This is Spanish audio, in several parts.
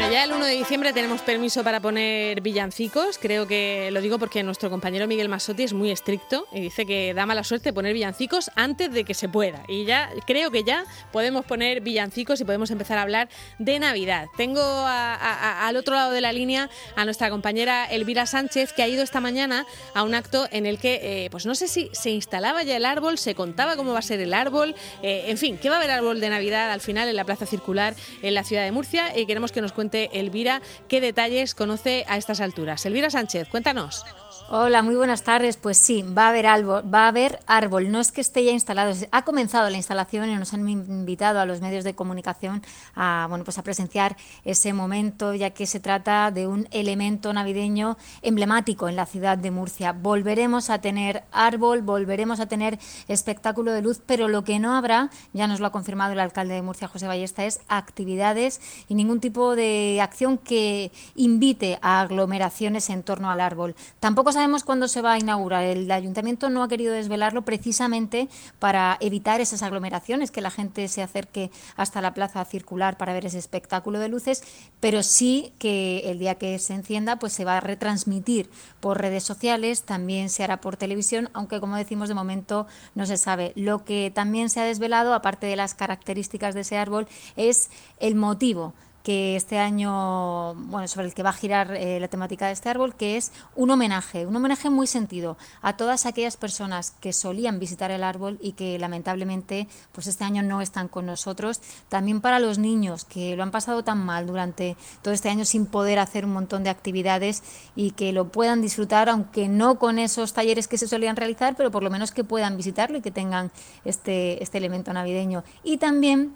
Bueno, ya el 1 de diciembre tenemos permiso para poner villancicos. Creo que lo digo porque nuestro compañero Miguel Masotti es muy estricto y dice que da mala suerte poner villancicos antes de que se pueda. Y ya creo que ya podemos poner villancicos y podemos empezar a hablar de Navidad. Tengo al otro lado de la línea a nuestra compañera Elvira Sánchez que ha ido esta mañana a un acto en el que, eh, pues no sé si se instalaba ya el árbol, se contaba cómo va a ser el árbol, eh, en fin, que va a haber árbol de Navidad al final en la Plaza Circular en la ciudad de Murcia y queremos que nos cuente Elvira qué detalles conoce a estas alturas. Elvira Sánchez, cuéntanos. Hola, muy buenas tardes. Pues sí, va a haber árbol, va a haber árbol. No es que esté ya instalado, ha comenzado la instalación y nos han invitado a los medios de comunicación a bueno, pues a presenciar ese momento, ya que se trata de un elemento navideño emblemático en la ciudad de Murcia. Volveremos a tener árbol, volveremos a tener espectáculo de luz, pero lo que no habrá, ya nos lo ha confirmado el alcalde de Murcia, José Ballesta, es actividades y ningún tipo de acción que invite a aglomeraciones en torno al árbol. Tampoco sabemos cuándo se va a inaugurar. El ayuntamiento no ha querido desvelarlo precisamente para evitar esas aglomeraciones, que la gente se acerque hasta la plaza circular para ver ese espectáculo de luces, pero sí que el día que se encienda pues se va a retransmitir por redes sociales, también se hará por televisión, aunque como decimos de momento no se sabe. Lo que también se ha desvelado, aparte de las características de ese árbol, es el motivo que este año, bueno, sobre el que va a girar eh, la temática de este árbol, que es un homenaje, un homenaje muy sentido a todas aquellas personas que solían visitar el árbol y que lamentablemente, pues este año no están con nosotros. También para los niños que lo han pasado tan mal durante todo este año sin poder hacer un montón de actividades y que lo puedan disfrutar, aunque no con esos talleres que se solían realizar, pero por lo menos que puedan visitarlo y que tengan este, este elemento navideño. Y también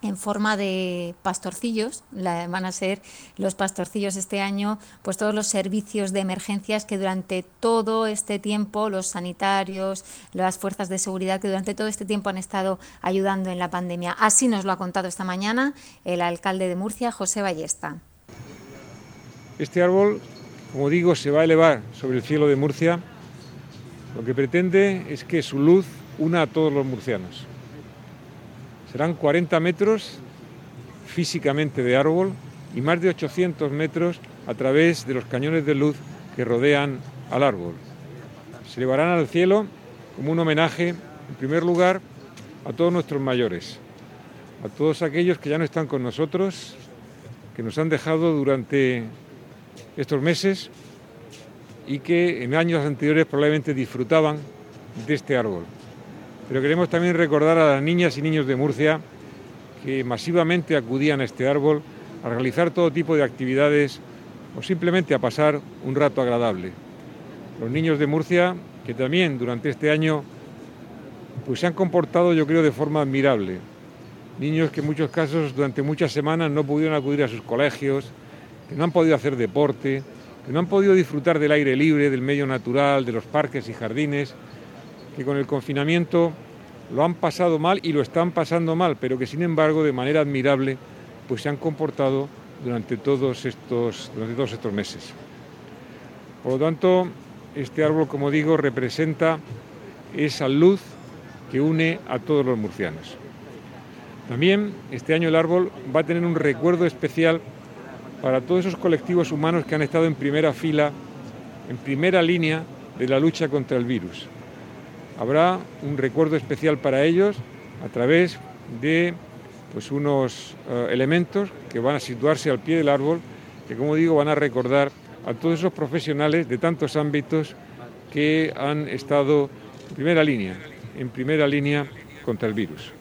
en forma de pastorcillos, van a ser los pastorcillos este año, pues todos los servicios de emergencias que durante todo este tiempo, los sanitarios, las fuerzas de seguridad que durante todo este tiempo han estado ayudando en la pandemia. Así nos lo ha contado esta mañana el alcalde de Murcia, José Ballesta. Este árbol, como digo, se va a elevar sobre el cielo de Murcia. Lo que pretende es que su luz una a todos los murcianos. Serán 40 metros físicamente de árbol y más de 800 metros a través de los cañones de luz que rodean al árbol. Se elevarán al cielo como un homenaje, en primer lugar, a todos nuestros mayores, a todos aquellos que ya no están con nosotros, que nos han dejado durante estos meses y que en años anteriores probablemente disfrutaban de este árbol. Pero queremos también recordar a las niñas y niños de Murcia que masivamente acudían a este árbol a realizar todo tipo de actividades o simplemente a pasar un rato agradable. Los niños de Murcia que también durante este año pues se han comportado yo creo de forma admirable. Niños que en muchos casos durante muchas semanas no pudieron acudir a sus colegios, que no han podido hacer deporte, que no han podido disfrutar del aire libre, del medio natural, de los parques y jardines, que con el confinamiento lo han pasado mal y lo están pasando mal, pero que sin embargo de manera admirable pues se han comportado durante todos estos, durante todos estos meses. Por lo tanto, este árbol, como digo, representa esa luz que une a todos los murcianos. También este año el árbol va a tener un recuerdo especial para todos esos colectivos humanos que han estado en primera fila, en primera línea de la lucha contra el virus habrá un recuerdo especial para ellos a través de pues, unos eh, elementos que van a situarse al pie del árbol, que como digo van a recordar a todos esos profesionales de tantos ámbitos que han estado en primera línea, en primera línea contra el virus.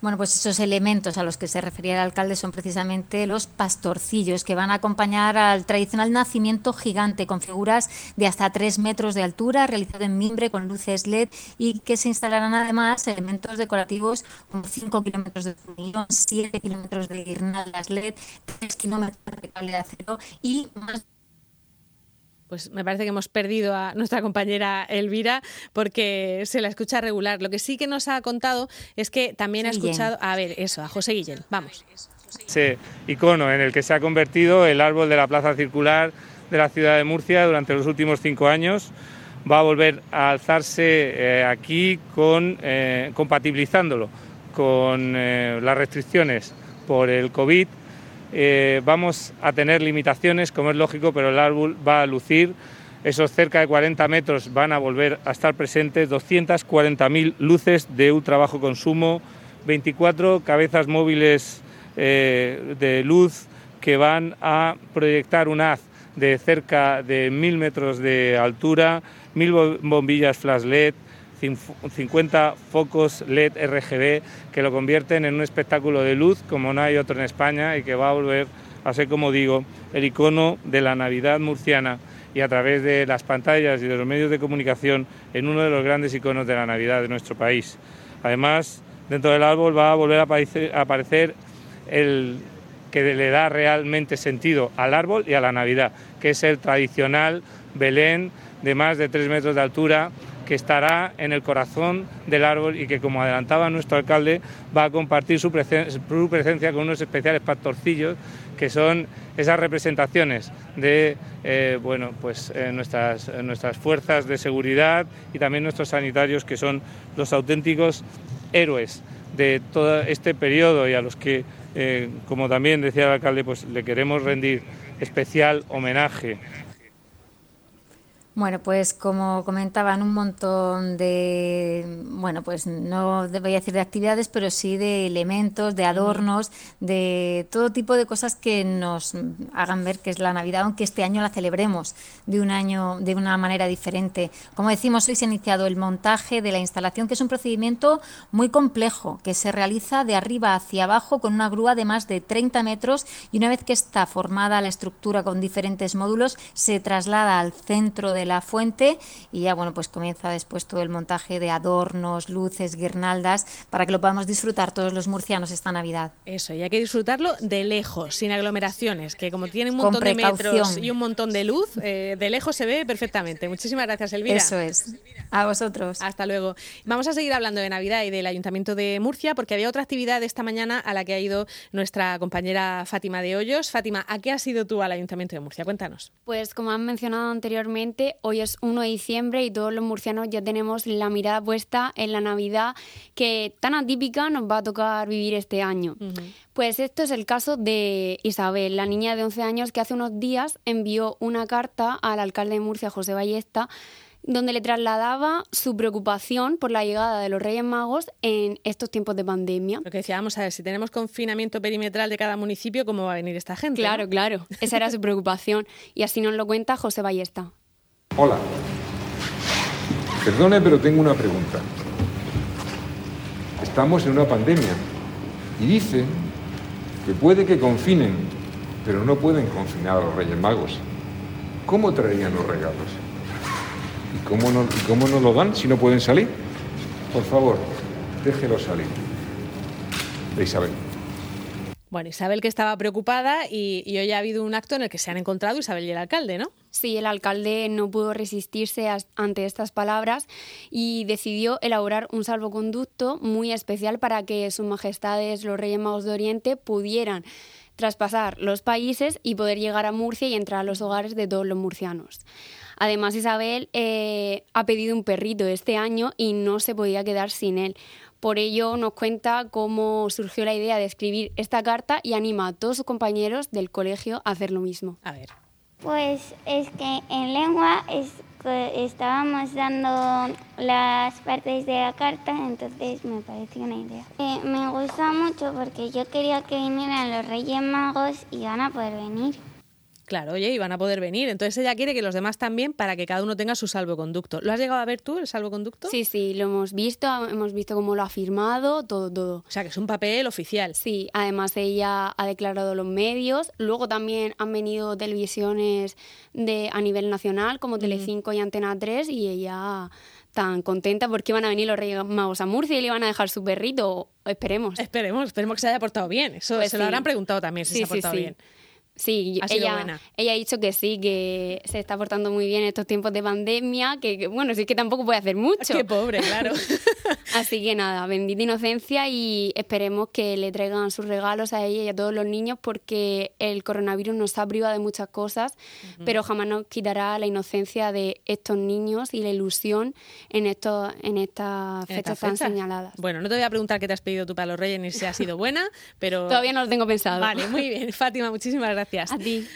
Bueno, pues esos elementos a los que se refería el alcalde son precisamente los pastorcillos que van a acompañar al tradicional nacimiento gigante con figuras de hasta tres metros de altura, realizado en mimbre con luces LED y que se instalarán además elementos decorativos como 5 kilómetros de fumigón, 7 kilómetros de guirnaldas LED, 3 kilómetros de cable de acero y más pues me parece que hemos perdido a nuestra compañera Elvira porque se la escucha regular. Lo que sí que nos ha contado es que también ha escuchado, a ver, eso, a José Guillén. Vamos. Ese icono en el que se ha convertido el árbol de la Plaza Circular de la ciudad de Murcia durante los últimos cinco años va a volver a alzarse eh, aquí con, eh, compatibilizándolo con eh, las restricciones por el COVID eh, vamos a tener limitaciones, como es lógico, pero el árbol va a lucir. Esos cerca de 40 metros van a volver a estar presentes, 240.000 luces de ultra bajo consumo, 24 cabezas móviles eh, de luz que van a proyectar un haz de cerca de 1.000 metros de altura, 1.000 bombillas flash LED, 50 focos LED RGB que lo convierten en un espectáculo de luz como no hay otro en España y que va a volver a ser, como digo, el icono de la Navidad murciana y a través de las pantallas y de los medios de comunicación en uno de los grandes iconos de la Navidad de nuestro país. Además, dentro del árbol va a volver a aparecer, el que le da realmente sentido al árbol y a la Navidad, que es el tradicional Belén de más de tres metros de altura que estará en el corazón del árbol y que, como adelantaba nuestro alcalde, va a compartir su, presencia con unos especiales pastorcillos que son esas representaciones de eh, bueno, pues, eh, nuestras, nuestras fuerzas de seguridad y también nuestros sanitarios, que son los auténticos héroes de todo este periodo y a los que, eh, como también decía el alcalde, pues le queremos rendir especial homenaje. Bueno, pues como comentaban, un montón de, bueno, pues no voy a decir de actividades, pero sí de elementos, de adornos, de todo tipo de cosas que nos hagan ver que es la Navidad, aunque este año la celebremos de un año, de una manera diferente. Como decimos, hoy se ha iniciado el montaje de la instalación, que es un procedimiento muy complejo, que se realiza de arriba hacia abajo con una grúa de más de 30 metros y una vez que está formada la estructura con diferentes módulos, se traslada al centro de la fuente y ya bueno pues comienza después todo el montaje de adornos, luces, guirnaldas para que lo podamos disfrutar todos los murcianos esta Navidad. Eso, y hay que disfrutarlo de lejos, sin aglomeraciones, que como tiene un montón de metros y un montón de luz, eh, de lejos se ve perfectamente. Muchísimas gracias, Elvira. Eso es. A vosotros. Hasta luego. Vamos a seguir hablando de Navidad y del Ayuntamiento de Murcia porque había otra actividad esta mañana a la que ha ido nuestra compañera Fátima de Hoyos. Fátima, ¿a qué has ido tú al Ayuntamiento de Murcia? Cuéntanos. Pues como han mencionado anteriormente, hoy es 1 de diciembre y todos los murcianos ya tenemos la mirada puesta en la Navidad que tan atípica nos va a tocar vivir este año. Pues esto es el caso de Isabel, la niña de 11 años que hace unos días envió una carta al alcalde de Murcia, José Ballesta, donde le trasladaba su preocupación por la llegada de los Reyes Magos en estos tiempos de pandemia. Lo que decía, vamos a ver, si tenemos confinamiento perimetral de cada municipio, ¿cómo va a venir esta gente? Claro, claro, esa era su preocupación y así nos lo cuenta José Ballesta. Hola, perdone, pero tengo una pregunta. Estamos en una pandemia y dicen que puede que confinen, pero no pueden confinar a los Reyes Magos. ¿Cómo traerían los regalos? ¿Y cómo, no, cómo nos lo dan si no pueden salir? Por favor, déjelo salir. Isabel. Bueno, Isabel que estaba preocupada y, hoy ha habido un acto en el que se han encontrado Isabel y el alcalde, ¿no? Sí, el alcalde no pudo resistirse ante estas palabras y decidió elaborar un salvoconducto muy especial para que sus majestades, los Reyes Magos de Oriente, pudieran traspasar los países y poder llegar a Murcia y entrar a los hogares de todos los murcianos. Además, Isabel eh, ha pedido un perrito este año y no se podía quedar sin él. Por ello nos cuenta cómo surgió la idea de escribir esta carta y anima a todos sus compañeros del colegio a hacer lo mismo. A ver. Pues es que en lengua estábamos dando las partes de la carta, entonces me pareció una idea. Eh, me gusta mucho porque yo quería que vinieran los Reyes Magos y van a poder venir. Claro, oye, y van a poder venir. Entonces ella quiere que los demás también para que cada uno tenga su salvoconducto. ¿Lo has llegado a ver tú, el salvoconducto? Sí, sí, lo hemos visto, hemos visto cómo lo ha firmado, todo, todo. O sea, que es un papel oficial. Sí, además ella ha declarado los medios. Luego también han venido televisiones de, a nivel nacional, como Telecinco y Antena 3, y ella tan contenta porque van a venir los Reyes Magos a Murcia y le iban a dejar su perrito. Esperemos. Esperemos, esperemos que se haya portado bien. Eso pues se lo habrán preguntado también si se ha portado bien. Sí, Ha sido ella, buena. ella ha dicho que sí, que se está portando muy bien en estos tiempos de pandemia, que, que, bueno, sí que tampoco puede hacer mucho. Qué pobre, claro. Así que nada, bendita inocencia y esperemos que le traigan sus regalos a ella y a todos los niños porque el coronavirus nos ha privado de muchas cosas, pero jamás nos quitará la inocencia de estos niños y la ilusión en, estos, en estas En fechas tan señaladas. Bueno, no te voy a preguntar qué te has pedido tú para los Reyes ni si ha sido buena, pero... Todavía no lo tengo pensado. Vale, muy bien. Fátima, muchísimas gracias. A ti.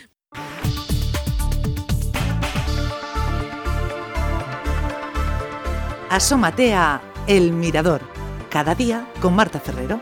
Asómate a El Mirador, cada día con Marta Ferrero.